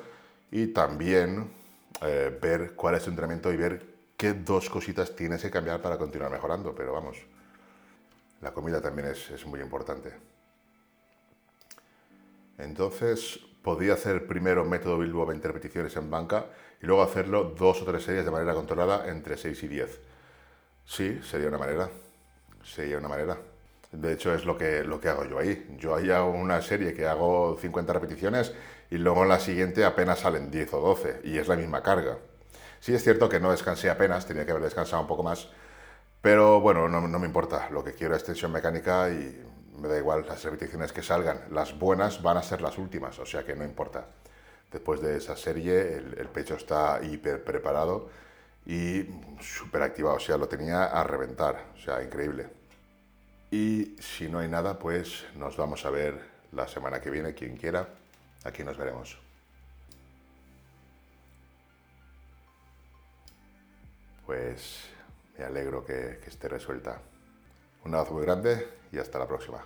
y también eh, ver cuál es tu entrenamiento y ver qué dos cositas tienes que cambiar para continuar mejorando, pero vamos, la comida también es, muy importante. Entonces, podría hacer primero método Bilbo 20 repeticiones en banca y luego hacerlo dos o tres series de manera controlada entre 6 y 10. Sí, sería una manera. Sería una manera. De hecho, es lo que, lo que hago yo ahí. Yo ahí hago una serie que hago 50 repeticiones y luego en la siguiente apenas salen 10 o 12 y es la misma carga. Sí es cierto que no descansé apenas, tenía que haber descansado un poco más, pero bueno, no, me importa, lo que quiero es tensión mecánica y me da igual las repeticiones que salgan, las buenas van a ser las últimas, o sea que no importa. Después de esa serie el, pecho está hiper preparado y súper activado, o sea, lo tenía a reventar, o sea, increíble. Y si no hay nada, pues nos vamos a ver la semana que viene, quien quiera, aquí nos veremos. Pues me alegro que, esté resuelta. Un abrazo muy grande y hasta la próxima.